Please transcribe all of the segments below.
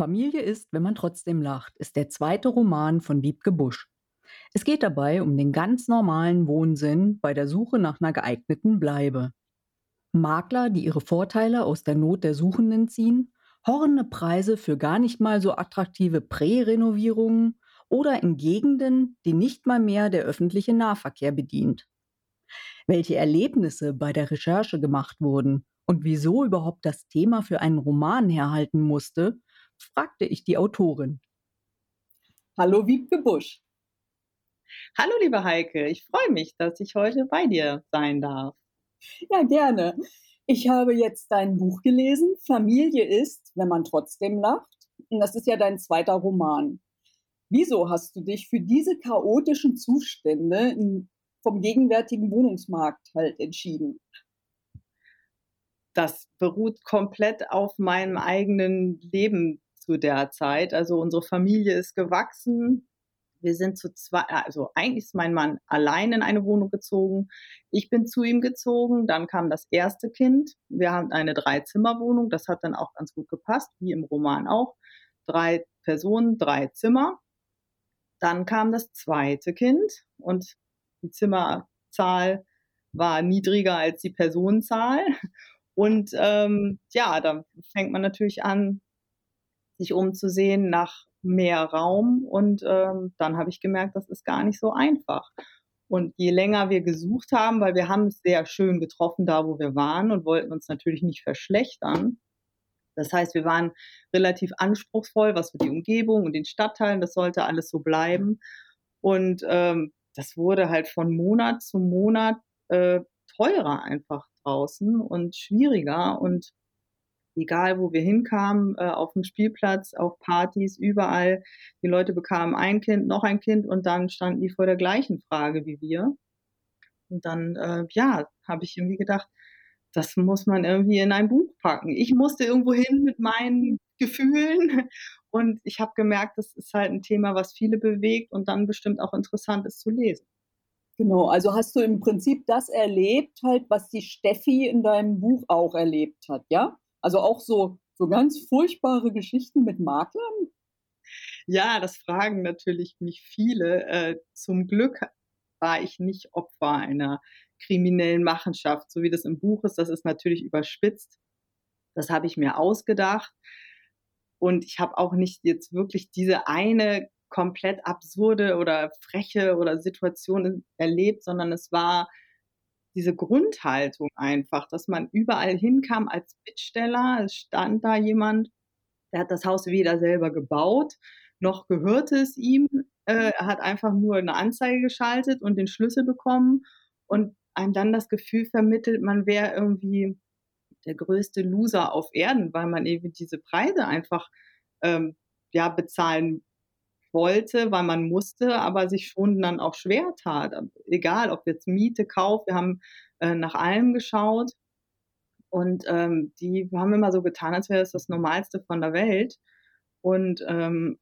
Familie ist, wenn man trotzdem lacht, ist der zweite Roman von Wiebke Busch. Es geht dabei um den ganz normalen Wohnsinn bei der Suche nach einer geeigneten Bleibe. Makler, die ihre Vorteile aus der Not der Suchenden ziehen, horrende Preise für gar nicht mal so attraktive Prä-Renovierungen oder in Gegenden, die nicht mal mehr der öffentliche Nahverkehr bedient. Welche Erlebnisse bei der Recherche gemacht wurden und wieso überhaupt das Thema für einen Roman herhalten musste, fragte ich die Autorin. Hallo Wiebke Busch. Hallo liebe Heike, ich freue mich, dass ich heute bei dir sein darf. Ja, gerne. Ich habe jetzt dein Buch gelesen, Familie ist, wenn man trotzdem lacht. Und das ist ja dein zweiter Roman. Wieso hast du dich für diese chaotischen Zustände vom gegenwärtigen Wohnungsmarkt halt entschieden? Das beruht komplett auf meinem eigenen Leben zu der Zeit. Also unsere Familie ist gewachsen. Wir sind zu zwei, also eigentlich ist mein Mann allein in eine Wohnung gezogen. Ich bin zu ihm gezogen. Dann kam das erste Kind. Wir haben eine Dreizimmerwohnung. Das hat dann auch ganz gut gepasst, wie im Roman auch. Drei Personen, drei Zimmer. Dann kam das zweite Kind und die Zimmerzahl war niedriger als die Personenzahl. Und ähm, ja, da fängt man natürlich an, sich umzusehen nach mehr Raum. Und ähm, dann habe ich gemerkt, das ist gar nicht so einfach. Und je länger wir gesucht haben, weil wir haben es sehr schön getroffen, da wo wir waren und wollten uns natürlich nicht verschlechtern. Das heißt, wir waren relativ anspruchsvoll, was für die Umgebung und den Stadtteilen, das sollte alles so bleiben. Und ähm, das wurde halt von Monat zu Monat äh, teurer einfach draußen und schwieriger. Und egal wo wir hinkamen, äh, auf dem Spielplatz, auf Partys, überall. Die Leute bekamen ein Kind, noch ein Kind und dann standen die vor der gleichen Frage wie wir. Und dann, äh, ja, habe ich irgendwie gedacht, das muss man irgendwie in ein Buch packen. Ich musste irgendwo hin mit meinen Gefühlen und ich habe gemerkt, das ist halt ein Thema, was viele bewegt und dann bestimmt auch interessant ist zu lesen. Genau, also hast du im Prinzip das erlebt, halt, was die Steffi in deinem Buch auch erlebt hat, ja? Also auch so, so ganz furchtbare Geschichten mit Maklern? Ja, das fragen natürlich mich viele. Äh, zum Glück war ich nicht Opfer einer kriminellen Machenschaft, so wie das im Buch ist. Das ist natürlich überspitzt. Das habe ich mir ausgedacht. Und ich habe auch nicht jetzt wirklich diese eine komplett absurde oder freche oder Situation erlebt, sondern es war diese Grundhaltung einfach, dass man überall hinkam als Bittsteller. Es stand da jemand, der hat das Haus weder selber gebaut, noch gehörte es ihm. Äh, er hat einfach nur eine Anzeige geschaltet und den Schlüssel bekommen und einem dann das Gefühl vermittelt, man wäre irgendwie der größte Loser auf Erden, weil man eben diese Preise einfach ähm, ja bezahlen wollte, weil man musste, aber sich schon dann auch schwer tat. Egal, ob jetzt Miete, Kauf, wir haben äh, nach allem geschaut und ähm, die haben immer so getan, als wäre es das Normalste von der Welt. Und ähm,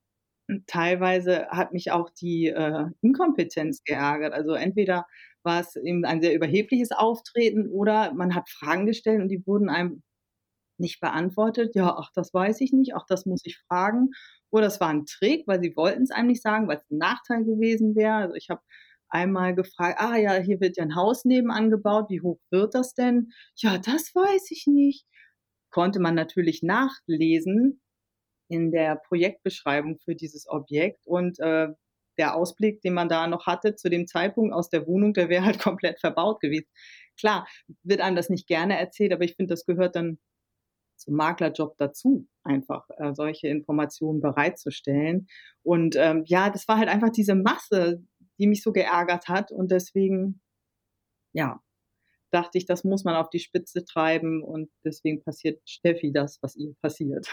teilweise hat mich auch die äh, Inkompetenz geärgert. Also entweder war es eben ein sehr überhebliches Auftreten oder man hat Fragen gestellt und die wurden einem nicht beantwortet. Ja, ach, das weiß ich nicht, ach, das muss ich fragen. Oder es war ein Trick, weil sie wollten es einem nicht sagen, weil es ein Nachteil gewesen wäre. Also ich habe einmal gefragt, ah ja, hier wird ja ein Haus nebenan gebaut, wie hoch wird das denn? Ja, das weiß ich nicht. Konnte man natürlich nachlesen in der Projektbeschreibung für dieses Objekt und äh, der Ausblick, den man da noch hatte zu dem Zeitpunkt aus der Wohnung, der wäre halt komplett verbaut gewesen. Klar, wird einem das nicht gerne erzählt, aber ich finde, das gehört dann zum Maklerjob dazu, einfach äh, solche Informationen bereitzustellen. Und ähm, ja, das war halt einfach diese Masse, die mich so geärgert hat. Und deswegen, ja, dachte ich, das muss man auf die Spitze treiben. Und deswegen passiert Steffi das, was ihr passiert.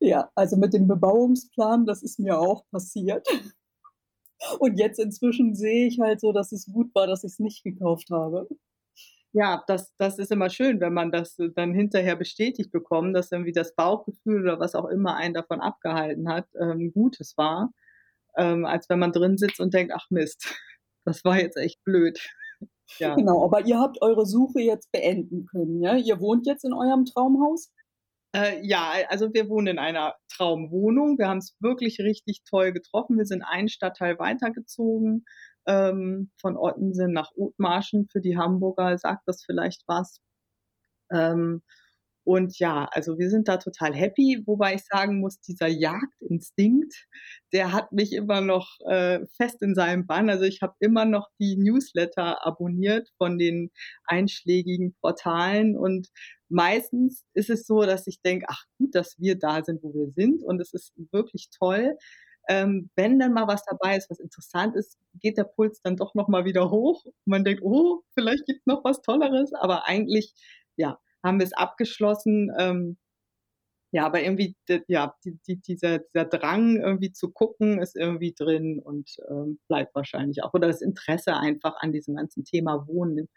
Ja, also mit dem Bebauungsplan, das ist mir auch passiert. Und jetzt inzwischen sehe ich halt so, dass es gut war, dass ich es nicht gekauft habe ja, das, das ist immer schön, wenn man das dann hinterher bestätigt bekommt, dass irgendwie das Bauchgefühl oder was auch immer einen davon abgehalten hat, ähm, Gutes war, ähm, als wenn man drin sitzt und denkt, ach Mist, das war jetzt echt blöd. ja. Genau, aber ihr habt eure Suche jetzt beenden können, ja? Ihr wohnt jetzt in eurem Traumhaus? Äh, ja, also wir wohnen in einer Traumwohnung. Wir haben es wirklich richtig toll getroffen. Wir sind einen Stadtteil weitergezogen ähm, von Ottensen nach Othmarschen. Für die Hamburger sagt das vielleicht was. Ähm, und ja, also wir sind da total happy, wobei ich sagen muss, dieser Jagdinstinkt, der hat mich immer noch äh, fest in seinem Bann. Also ich habe immer noch die Newsletter abonniert von den einschlägigen Portalen und meistens ist es so, dass ich denke, ach gut, dass wir da sind, wo wir sind und es ist wirklich toll. Ähm, wenn dann mal was dabei ist, was interessant ist, geht der Puls dann doch noch mal wieder hoch. Man denkt, oh, vielleicht gibt es noch was Tolleres, aber eigentlich, ja, haben wir es abgeschlossen. Ähm, ja, aber irgendwie, ja, die, die, dieser, dieser Drang irgendwie zu gucken ist irgendwie drin und ähm, bleibt wahrscheinlich auch. Oder das Interesse einfach an diesem ganzen Thema Wohnen.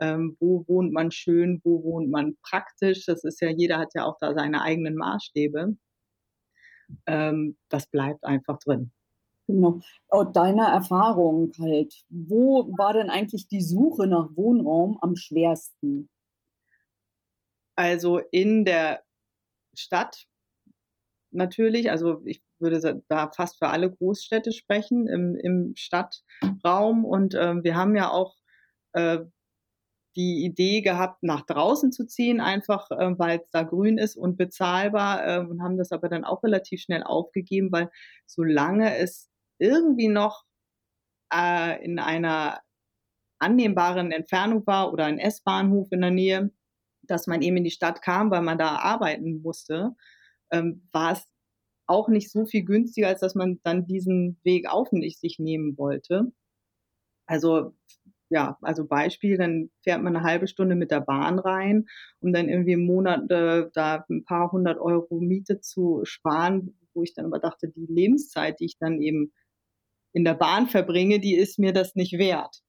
Ähm, wo wohnt man schön, wo wohnt man praktisch? Das ist ja, jeder hat ja auch da seine eigenen Maßstäbe. Ähm, das bleibt einfach drin. Genau. Aus deiner Erfahrung halt, wo war denn eigentlich die Suche nach Wohnraum am schwersten? Also in der Stadt natürlich, also ich würde da fast für alle Großstädte sprechen, im, im Stadtraum. Und äh, wir haben ja auch äh, die Idee gehabt, nach draußen zu ziehen, einfach äh, weil es da grün ist und bezahlbar äh, und haben das aber dann auch relativ schnell aufgegeben, weil solange es irgendwie noch äh, in einer annehmbaren Entfernung war oder ein S-Bahnhof in der Nähe, dass man eben in die Stadt kam, weil man da arbeiten musste, ähm, war es auch nicht so viel günstiger, als dass man dann diesen Weg auf sich nehmen wollte. Also ja, also Beispiel, dann fährt man eine halbe Stunde mit der Bahn rein, um dann irgendwie im Monat äh, da ein paar hundert Euro Miete zu sparen, wo ich dann aber dachte, die Lebenszeit, die ich dann eben in der Bahn verbringe, die ist mir das nicht wert.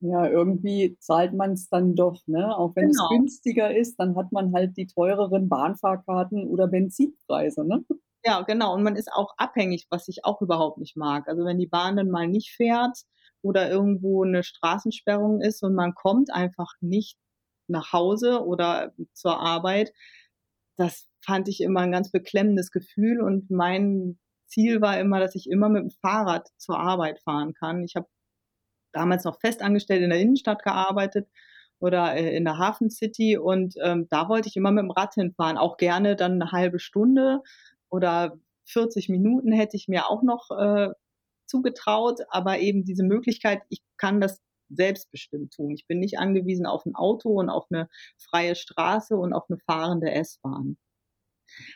Ja, irgendwie zahlt man es dann doch, ne? Auch wenn genau. es günstiger ist, dann hat man halt die teureren Bahnfahrkarten oder Benzinpreise, ne? Ja, genau. Und man ist auch abhängig, was ich auch überhaupt nicht mag. Also wenn die Bahn dann mal nicht fährt oder irgendwo eine Straßensperrung ist und man kommt einfach nicht nach Hause oder zur Arbeit, das fand ich immer ein ganz beklemmendes Gefühl und mein Ziel war immer, dass ich immer mit dem Fahrrad zur Arbeit fahren kann. Ich habe damals noch festangestellt in der Innenstadt gearbeitet oder äh, in der Hafen City und ähm, da wollte ich immer mit dem Rad hinfahren, auch gerne dann eine halbe Stunde oder 40 Minuten hätte ich mir auch noch äh, zugetraut, aber eben diese Möglichkeit, ich kann das selbstbestimmt tun. Ich bin nicht angewiesen auf ein Auto und auf eine freie Straße und auf eine fahrende S-Bahn.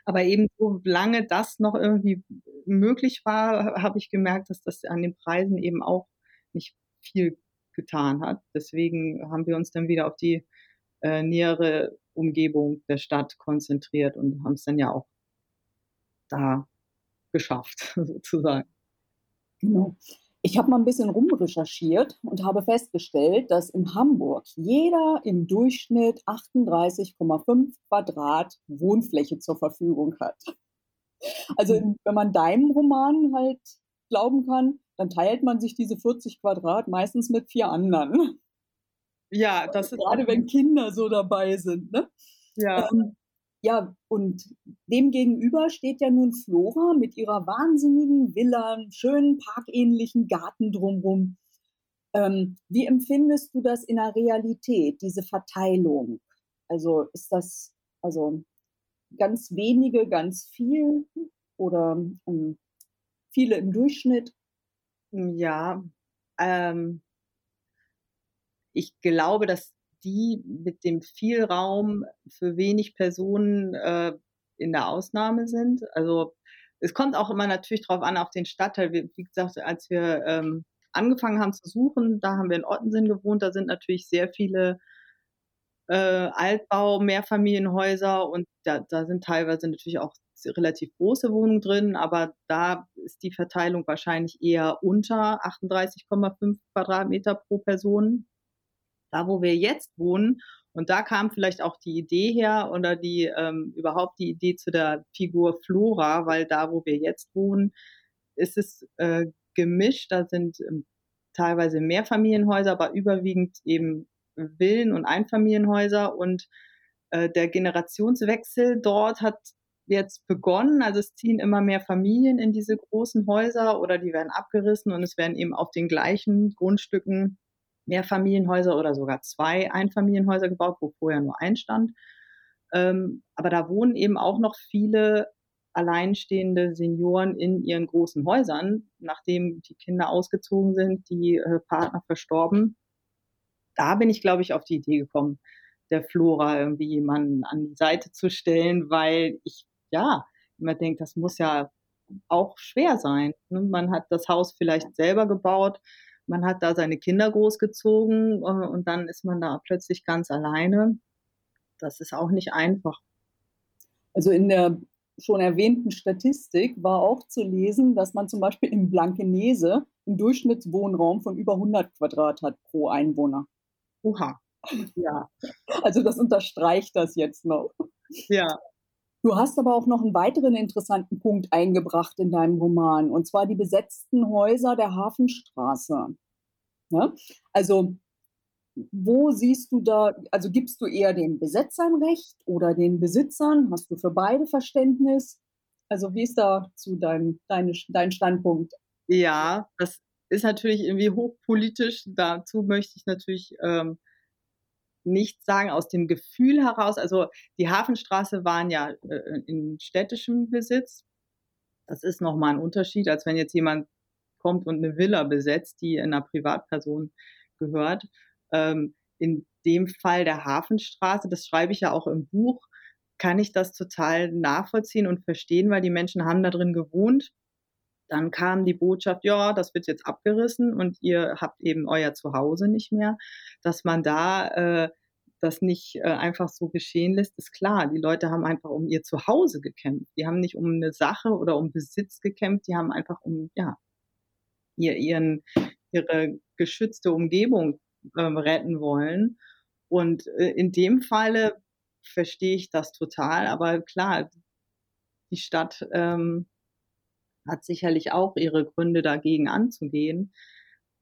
Aber eben so lange das noch irgendwie möglich war, habe ich gemerkt, dass das an den Preisen eben auch nicht viel getan hat. Deswegen haben wir uns dann wieder auf die äh, nähere Umgebung der Stadt konzentriert und haben es dann ja auch da geschafft, sozusagen. Genau. Ich habe mal ein bisschen rumrecherchiert und habe festgestellt, dass in Hamburg jeder im Durchschnitt 38,5 Quadrat Wohnfläche zur Verfügung hat. Also mhm. wenn man deinem Roman halt glauben kann, dann teilt man sich diese 40 Quadrat meistens mit vier anderen. Ja, das ist gerade wenn Kinder so dabei sind. Ne? Ja. Ähm, ja, und dem gegenüber steht ja nun Flora mit ihrer wahnsinnigen Villa, schönen parkähnlichen Garten drumherum. Ähm, wie empfindest du das in der Realität, diese Verteilung? Also ist das also ganz wenige, ganz viel oder ähm, viele im Durchschnitt? Ja, ähm, ich glaube, dass die mit dem viel Raum für wenig Personen äh, in der Ausnahme sind. Also es kommt auch immer natürlich drauf an, auf den Stadtteil. Wie, gesagt, als wir ähm, angefangen haben zu suchen, da haben wir in Ottensen gewohnt, da sind natürlich sehr viele äh, Altbau, Mehrfamilienhäuser und da, da sind teilweise natürlich auch relativ große Wohnungen drin, aber da ist die Verteilung wahrscheinlich eher unter 38,5 Quadratmeter pro Person. Da, wo wir jetzt wohnen, und da kam vielleicht auch die Idee her oder die ähm, überhaupt die Idee zu der Figur Flora, weil da, wo wir jetzt wohnen, ist es äh, gemischt. Da sind ähm, teilweise Mehrfamilienhäuser, aber überwiegend eben Villen und Einfamilienhäuser und Äh, der Generationswechsel dort hat jetzt begonnen. Also es ziehen immer mehr Familien in diese großen Häuser oder die werden abgerissen und es werden eben auf den gleichen Grundstücken Mehrfamilienhäuser oder sogar zwei Einfamilienhäuser gebaut, wo vorher nur ein stand. Ähm, aber da wohnen eben auch noch viele alleinstehende Senioren in ihren großen Häusern, nachdem die Kinder ausgezogen sind, die äh, Partner verstorben. Da bin ich, glaube ich, auf die Idee gekommen, der Flora irgendwie jemanden an die Seite zu stellen, weil ich ja immer denke, das muss ja auch schwer sein. Ne? Man hat das Haus vielleicht selber gebaut, man hat da seine Kinder großgezogen äh, und dann ist man da plötzlich ganz alleine. Das ist auch nicht einfach. Also in der schon erwähnten Statistik war auch zu lesen, dass man zum Beispiel in Blankenese einen Durchschnittswohnraum von über 100 Quadrat hat pro Einwohner. Oha. Ja. Also das unterstreicht das jetzt noch. Ja. Du hast aber auch noch einen weiteren interessanten Punkt eingebracht in deinem Roman, und zwar die besetzten Häuser der Hafenstraße. Ja? Also wo siehst du da, also gibst du eher den Besetzern Recht oder den Besitzern? Hast du für beide Verständnis? Also wie ist da zu dein, dein, dein Standpunkt? Ja, das ist natürlich irgendwie hochpolitisch. Dazu möchte ich natürlich ähm, nicht sagen aus dem Gefühl heraus. Also die Hafenstraße waren ja äh, in städtischem Besitz. Das ist nochmal ein Unterschied, als wenn jetzt jemand kommt und eine Villa besetzt, die einer Privatperson gehört. Ähm, in dem Fall der Hafenstraße, das schreibe ich ja auch im Buch, kann ich das total nachvollziehen und verstehen, weil die Menschen haben da drin gewohnt. Dann kam die Botschaft, ja, das wird jetzt abgerissen und ihr habt eben euer Zuhause nicht mehr. Dass man da äh, das nicht äh, einfach so geschehen lässt, ist klar. Die Leute haben einfach um ihr Zuhause gekämpft. Die haben nicht um eine Sache oder um Besitz gekämpft, die haben einfach um ja, ihr, ihren, ihre geschützte Umgebung ähm, retten wollen. Und äh, in dem Falle verstehe ich das total, aber klar, die Stadt ähm, hat sicherlich auch ihre Gründe dagegen anzugehen.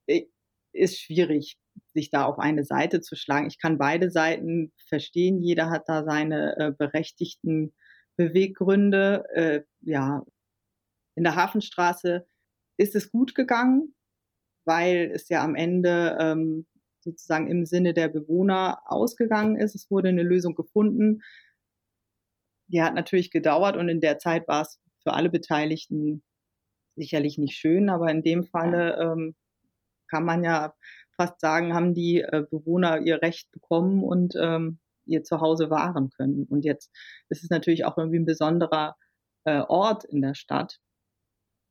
Äh, ist schwierig, sich da auf eine Seite zu schlagen. Ich kann beide Seiten verstehen. Jeder hat da seine äh, berechtigten Beweggründe. Äh, ja, in der Hafenstraße ist es gut gegangen, weil es ja am Ende ähm, sozusagen im Sinne der Bewohner ausgegangen ist. Es wurde eine Lösung gefunden. Die hat natürlich gedauert und in der Zeit war es für alle Beteiligten sicherlich nicht schön, aber in dem Falle ähm, kann man ja fast sagen, haben die äh, Bewohner ihr Recht bekommen und ähm, ihr Zuhause wahren können. Und jetzt ist es natürlich auch irgendwie ein besonderer äh, Ort in der Stadt,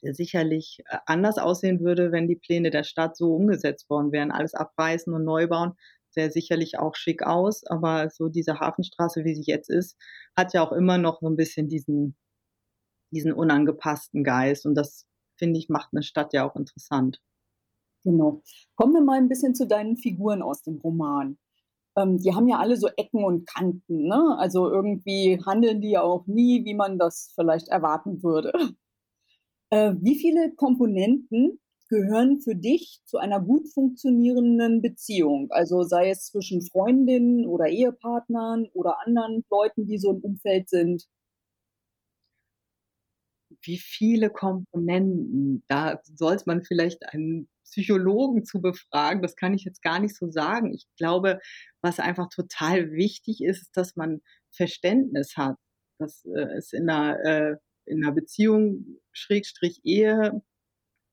der sicherlich äh, anders aussehen würde, wenn die Pläne der Stadt so umgesetzt worden wären. Alles abreißen und neu bauen, sähe sicherlich auch schick aus, aber so diese Hafenstraße, wie sie jetzt ist, hat ja auch immer noch so ein bisschen diesen, diesen unangepassten Geist. Und das, finde ich, macht eine Stadt ja auch interessant. Genau. Kommen wir mal ein bisschen zu deinen Figuren aus dem Roman. Ähm, die haben ja alle so Ecken und Kanten, ne? Also irgendwie handeln die ja auch nie, wie man das vielleicht erwarten würde. Äh, wie viele Komponenten gehören für dich zu einer gut funktionierenden Beziehung? Also sei es zwischen Freundinnen oder Ehepartnern oder anderen Leuten, die so im Umfeld sind? Wie viele Komponenten? Da sollte man vielleicht einen Psychologen zu befragen. Das kann ich jetzt gar nicht so sagen. Ich glaube, was einfach total wichtig ist, ist, dass man Verständnis hat. Das äh, ist in einer, äh, in einer Beziehung, Schrägstrich Ehe,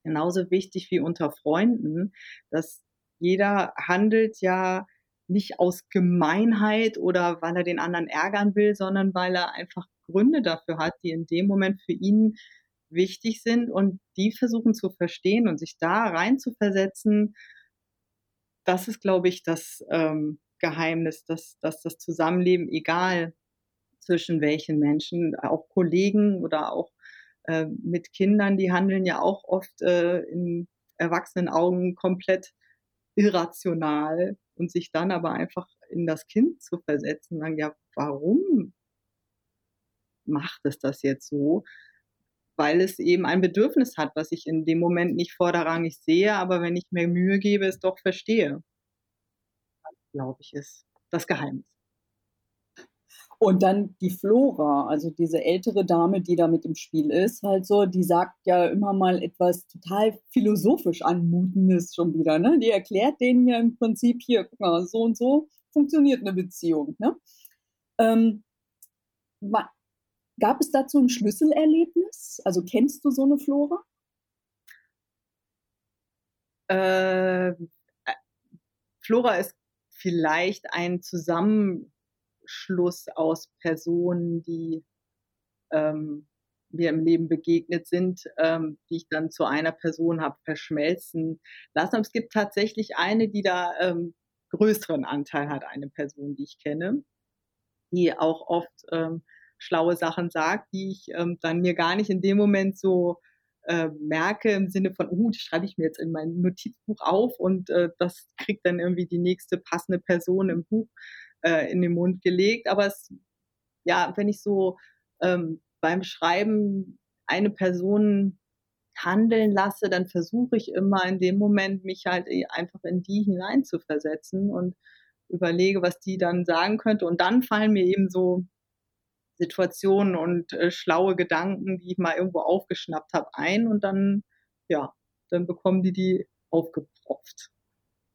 genauso wichtig wie unter Freunden, dass jeder handelt ja nicht aus Gemeinheit oder weil er den anderen ärgern will, sondern weil er einfach Gründe dafür hat, die in dem Moment für ihn wichtig sind und die versuchen zu verstehen und sich da rein zu versetzen, das ist, glaube ich, das ähm, Geheimnis, dass, dass das Zusammenleben, egal zwischen welchen Menschen, auch Kollegen oder auch äh, mit Kindern, die handeln ja auch oft äh, in erwachsenen Augen komplett irrational und sich dann aber einfach in das Kind zu versetzen, sagen, ja, warum macht es das jetzt so? weil es eben ein Bedürfnis hat, was ich in dem Moment nicht vorderrangig sehe, aber wenn ich mir Mühe gebe, es doch verstehe. Glaube ich, ist das Geheimnis. Und dann die Flora, also diese ältere Dame, die da mit im Spiel ist, halt so, die sagt ja immer mal etwas total philosophisch Anmutendes schon wieder. Ne? Die erklärt denen ja im Prinzip hier, guck mal, so und so funktioniert eine Beziehung. Ne? Ähm, gab es dazu ein Schlüsselerlebnis? Also kennst du so eine Flora? Äh, Flora ist vielleicht ein Zusammenschluss aus Personen, die ähm, mir im Leben begegnet sind, ähm, die ich dann zu einer Person habe verschmelzen lassen. Es gibt tatsächlich eine, die da ähm, größeren Anteil hat, eine Person, die ich kenne, die auch oft ähm, schlaue Sachen sagt, die ich ähm, dann mir gar nicht in dem Moment so äh, merke im Sinne von, oh, die schreibe ich mir jetzt in mein Notizbuch auf und äh, das kriegt dann irgendwie die nächste passende Person im Buch äh, in den Mund gelegt. Aber es, ja, wenn ich so ähm, beim Schreiben eine Person handeln lasse, dann versuche ich immer in dem Moment mich halt eh einfach in die hineinzuversetzen und überlege, was die dann sagen könnte. Und dann fallen mir eben so Situationen und äh, schlaue Gedanken, die ich mal irgendwo aufgeschnappt habe, ein und dann, ja, dann bekommen die die aufgepropft.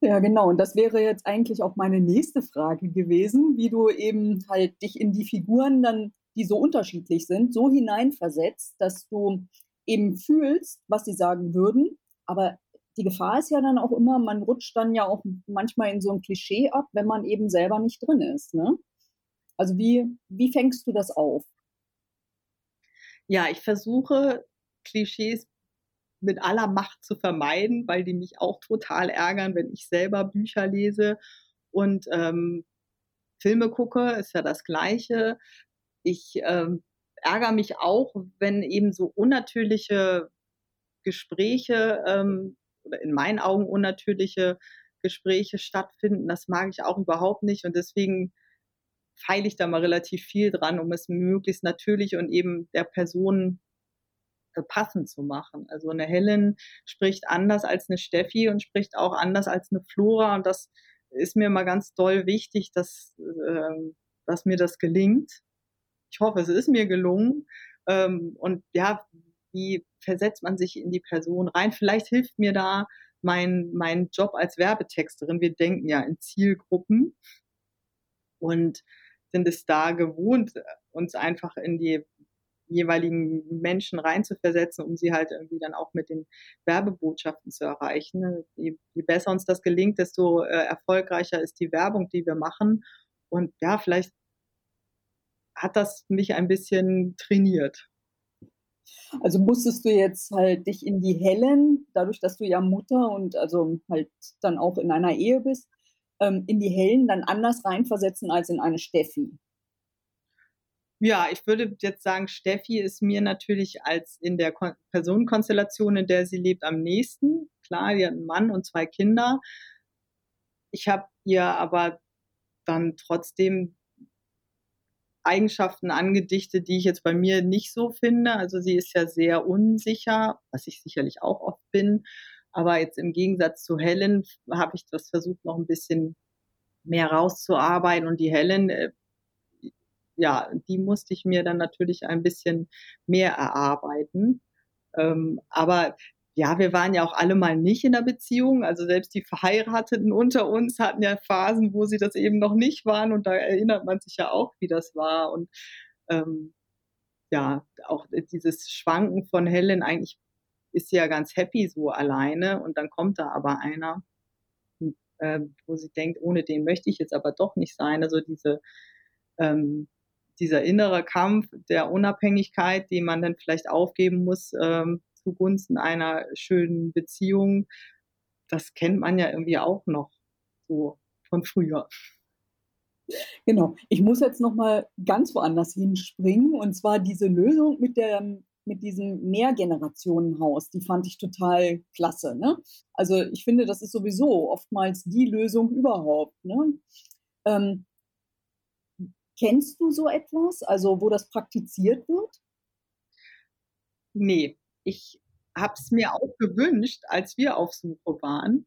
Ja, genau. Und das wäre jetzt eigentlich auch meine nächste Frage gewesen, wie du eben halt dich in die Figuren dann, die so unterschiedlich sind, so hineinversetzt, dass du eben fühlst, was sie sagen würden. Aber die Gefahr ist ja dann auch immer, man rutscht dann ja auch manchmal in so ein Klischee ab, wenn man eben selber nicht drin ist. Ne? Also wie, wie fängst du das auf? Ja, ich versuche Klischees mit aller Macht zu vermeiden, weil die mich auch total ärgern, wenn ich selber Bücher lese und ähm, Filme gucke, ist ja das Gleiche. Ich ähm, ärgere mich auch, wenn eben so unnatürliche Gespräche ähm, oder in meinen Augen unnatürliche Gespräche stattfinden. Das mag ich auch überhaupt nicht und deswegen feile ich da mal relativ viel dran, um es möglichst natürlich und eben der Person äh, passend zu machen. Also eine Helen spricht anders als eine Steffi und spricht auch anders als eine Flora und das ist mir mal ganz doll wichtig, dass, äh, dass mir das gelingt. Ich hoffe, es ist mir gelungen. Ähm, und ja, wie versetzt man sich in die Person rein? Vielleicht hilft mir da mein, mein Job als Werbetexterin. Wir denken ja in Zielgruppen. Und sind es da gewohnt, uns einfach in die jeweiligen Menschen reinzuversetzen, um sie halt irgendwie dann auch mit den Werbebotschaften zu erreichen. Je, je besser uns das gelingt, desto äh, erfolgreicher ist die Werbung, die wir machen. Und ja, vielleicht hat das mich ein bisschen trainiert. Also musstest du jetzt halt dich in die Hellen, dadurch, dass du ja Mutter und also halt dann auch in einer Ehe bist, ähm, in die Hellen dann anders reinversetzen als in eine Steffi? Ja, ich würde jetzt sagen, Steffi ist mir natürlich als in der Kon Personenkonstellation, in der sie lebt, am nächsten. Klar, die hat einen Mann und zwei Kinder. Ich habe ihr aber dann trotzdem Eigenschaften angedichtet, die ich jetzt bei mir nicht so finde. Also sie ist ja sehr unsicher, was ich sicherlich auch oft bin. Aber jetzt im Gegensatz zu Helen habe ich das versucht, noch ein bisschen mehr rauszuarbeiten. Und die Helen, äh, ja, die musste ich mir dann natürlich ein bisschen mehr erarbeiten. Ähm, aber ja, wir waren ja auch alle mal nicht in der Beziehung. Also selbst die Verheirateten unter uns hatten ja Phasen, wo sie das eben noch nicht waren. Und da erinnert man sich ja auch, wie das war. Und ähm, ja, auch dieses Schwanken von Helen, eigentlich ist ja ganz happy so alleine und dann kommt da aber einer, äh, wo sie denkt, ohne den möchte ich jetzt aber doch nicht sein. Also diese, ähm, dieser innere Kampf der Unabhängigkeit, den man dann vielleicht aufgeben muss ähm, zugunsten einer schönen Beziehung, das kennt man ja irgendwie auch noch so von früher. Genau. Ich muss jetzt noch mal ganz woanders hinspringen und zwar diese Lösung mit der mit diesem Mehrgenerationenhaus, die fand ich total klasse. Ne? Also ich finde, das ist sowieso oftmals die Lösung überhaupt. Ne? Ähm, kennst du so etwas, also wo das praktiziert wird? Nee, ich habe es mir auch gewünscht, als wir auf Suche waren,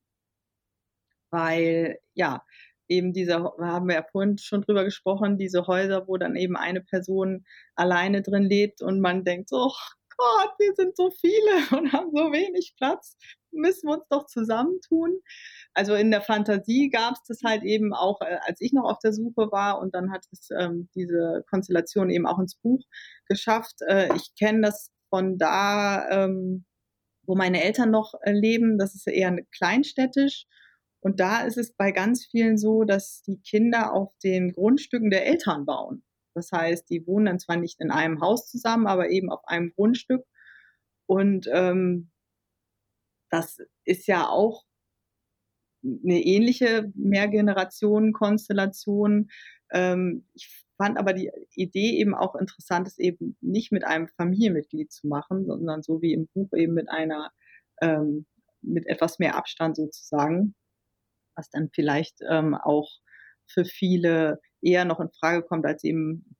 weil ja, eben diese, haben wir ja vorhin schon drüber gesprochen, diese Häuser, wo dann eben eine Person alleine drin lebt und man denkt so, oh Gott, wir sind so viele und haben so wenig Platz, müssen wir uns doch zusammentun. Also in der Fantasie gab es das halt eben auch, äh, als ich noch auf der Suche war und dann hat es ähm, diese Konstellation eben auch ins Buch geschafft. Äh, ich kenne das von da, ähm, wo meine Eltern noch äh, leben, das ist eher kleinstädtisch und da ist es bei ganz vielen so, dass die Kinder auf den Grundstücken der Eltern bauen. Das heißt, die wohnen dann zwar nicht in einem Haus zusammen, aber eben auf einem Grundstück. Und ähm, das ist ja auch eine ähnliche Mehrgenerationen-Konstellation. Ähm, ich fand aber die Idee eben auch interessant, es eben nicht mit einem Familienmitglied zu machen, sondern so wie im Buch eben mit einer, ähm, mit etwas mehr Abstand sozusagen was dann vielleicht ähm, auch für viele eher noch in Frage kommt, als eben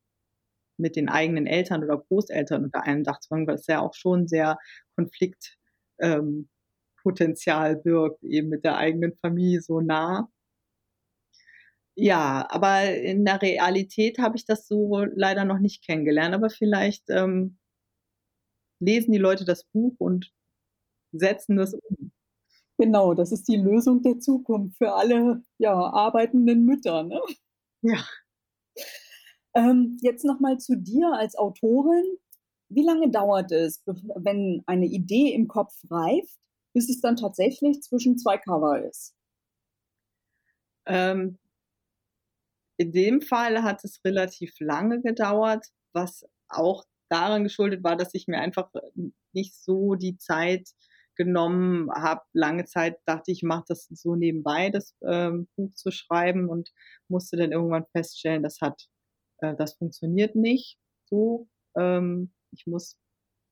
mit den eigenen Eltern oder Großeltern unter einem Dach zu wohnen, weil es ja auch schon sehr Konfliktpotenzial ähm, birgt, eben mit der eigenen Familie so nah. Ja, aber in der Realität habe ich das so leider noch nicht kennengelernt, aber vielleicht ähm, lesen die Leute das Buch und setzen das um. Genau, das ist die Lösung der Zukunft für alle, ja, arbeitenden Mütter, ne? Ja. Ähm, jetzt noch mal zu dir als Autorin. Wie lange dauert es, wenn eine Idee im Kopf reift, bis es dann tatsächlich zwischen zwei Cover ist? Ähm, in dem Fall hat es relativ lange gedauert, was auch daran geschuldet war, dass ich mir einfach nicht so die Zeit genommen habe. Lange Zeit dachte ich, mache das so nebenbei, das ähm, Buch zu schreiben und musste dann irgendwann feststellen, das hat, äh, das funktioniert nicht so. Ähm, ich muss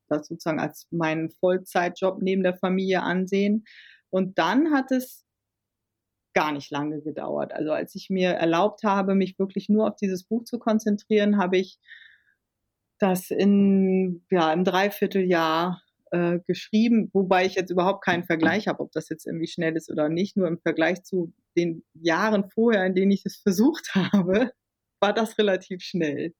das sozusagen als meinen Vollzeitjob neben der Familie ansehen. Und dann hat es gar nicht lange gedauert. Also als ich mir erlaubt habe, mich wirklich nur auf dieses Buch zu konzentrieren, habe ich das in ja, im Dreivierteljahr äh, geschrieben, wobei ich jetzt überhaupt keinen Vergleich habe, ob das jetzt irgendwie schnell ist oder nicht. Nur im Vergleich zu den Jahren vorher, in denen ich es versucht habe, war das relativ schnell.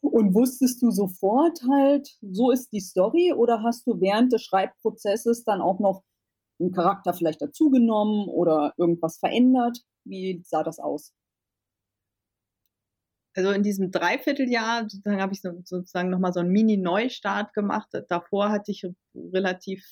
Und wusstest du sofort halt, so ist die Story oder hast du während des Schreibprozesses dann auch noch einen Charakter vielleicht dazugenommen oder irgendwas verändert? Wie sah das aus? Also in diesem Dreivierteljahr sozusagen habe ich so, sozusagen nochmal so einen Mini-Neustart gemacht. Davor hatte ich relativ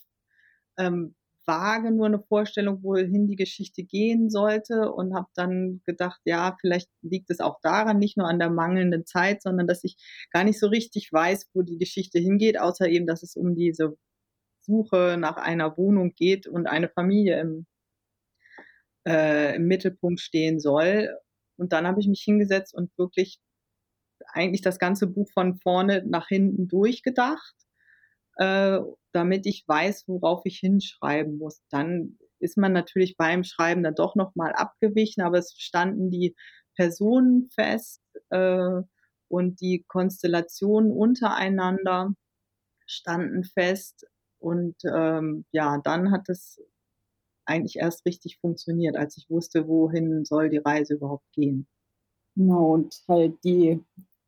ähm, vage nur eine Vorstellung, wohin die Geschichte gehen sollte und habe dann gedacht, ja, vielleicht liegt es auch daran, nicht nur an der mangelnden Zeit, sondern dass ich gar nicht so richtig weiß, wo die Geschichte hingeht, außer eben, dass es um diese Suche nach einer Wohnung geht und eine Familie im, äh, im Mittelpunkt stehen soll. Und dann habe ich mich hingesetzt und wirklich eigentlich das ganze Buch von vorne nach hinten durchgedacht, äh, damit ich weiß, worauf ich hinschreiben muss. Dann ist man natürlich beim Schreiben dann doch nochmal abgewichen, aber es standen die Personen fest äh, und die Konstellationen untereinander standen fest. Und ähm, ja, dann hat es eigentlich erst richtig funktioniert, als ich wusste, wohin soll die Reise überhaupt gehen. Genau, und halt die,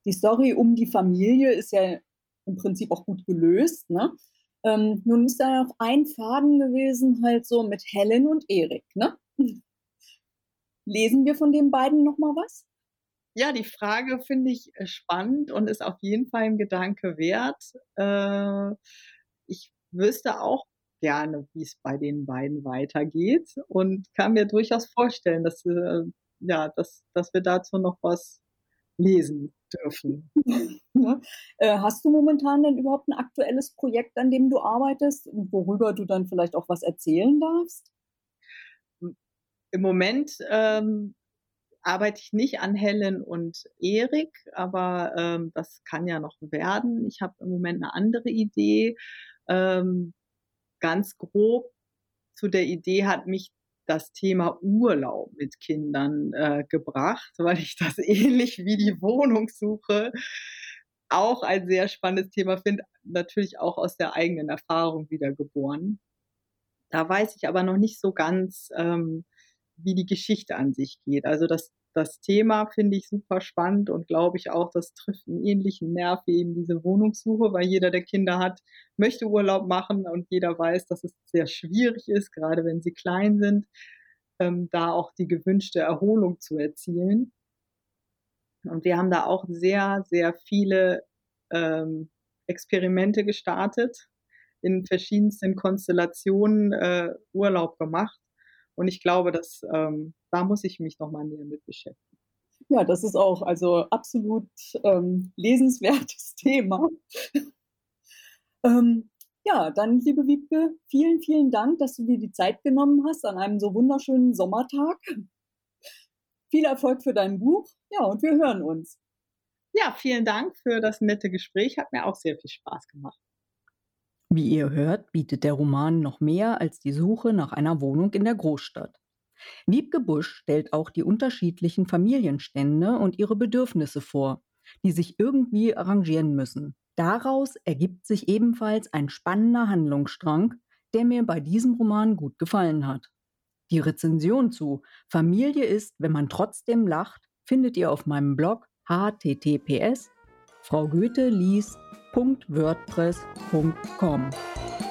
die Story um die Familie ist ja im Prinzip auch gut gelöst. Ne? Ähm, nun ist da noch ein Faden gewesen, halt so mit Helen und Erik. Ne? Lesen wir von den beiden nochmal was? Ja, die Frage finde ich äh, spannend und ist auf jeden Fall ein Gedanke wert. Äh, ich wüsste auch gerne, wie es bei den beiden weitergeht und kann mir durchaus vorstellen, dass, äh, ja, dass, dass wir dazu noch was lesen dürfen. Ja. Äh, hast du momentan denn überhaupt ein aktuelles Projekt, an dem du arbeitest und worüber du dann vielleicht auch was erzählen darfst? Im Moment ähm, arbeite ich nicht an Helen und Erik, aber ähm, das kann ja noch werden. Ich habe im Moment eine andere Idee. Ähm, ganz grob zu der Idee hat mich das Thema Urlaub mit Kindern äh, gebracht, weil ich das ähnlich wie die Wohnungssuche auch ein sehr spannendes Thema finde, natürlich auch aus der eigenen Erfahrung wieder geboren. Da weiß ich aber noch nicht so ganz, ähm, wie die Geschichte an sich geht. Also das, das Thema finde ich super spannend und glaube ich auch, das trifft einen ähnlichen Nerv wie eben diese Wohnungssuche, weil jeder, der Kinder hat, möchte Urlaub machen und jeder weiß, dass es sehr schwierig ist, gerade wenn sie klein sind, ähm, da auch die gewünschte Erholung zu erzielen. Und wir haben da auch sehr, sehr viele ähm, Experimente gestartet, in verschiedensten Konstellationen äh, Urlaub gemacht. Und ich glaube, dass ähm, da muss ich mich noch mal näher mit beschäftigen. Ja, das ist auch also absolut ähm, lesenswertes Thema. ähm, ja, dann, liebe Wiebke, vielen, vielen Dank, dass du dir die Zeit genommen hast an einem so wunderschönen Sommertag. Viel Erfolg für dein Buch. Ja, und wir hören uns. Ja, vielen Dank für das nette Gespräch. Hat mir auch sehr viel Spaß gemacht. Wie ihr hört, bietet der Roman noch mehr als die Suche nach einer Wohnung in der Großstadt. Wiebke Busch stellt auch die unterschiedlichen Familienstände und ihre Bedürfnisse vor, die sich irgendwie arrangieren müssen. Daraus ergibt sich ebenfalls ein spannender Handlungsstrang, der mir bei diesem Roman gut gefallen hat. Die Rezension zu Familie ist, wenn man trotzdem lacht, findet ihr auf meinem Blog https frau Goethe liest www.wordpress.com.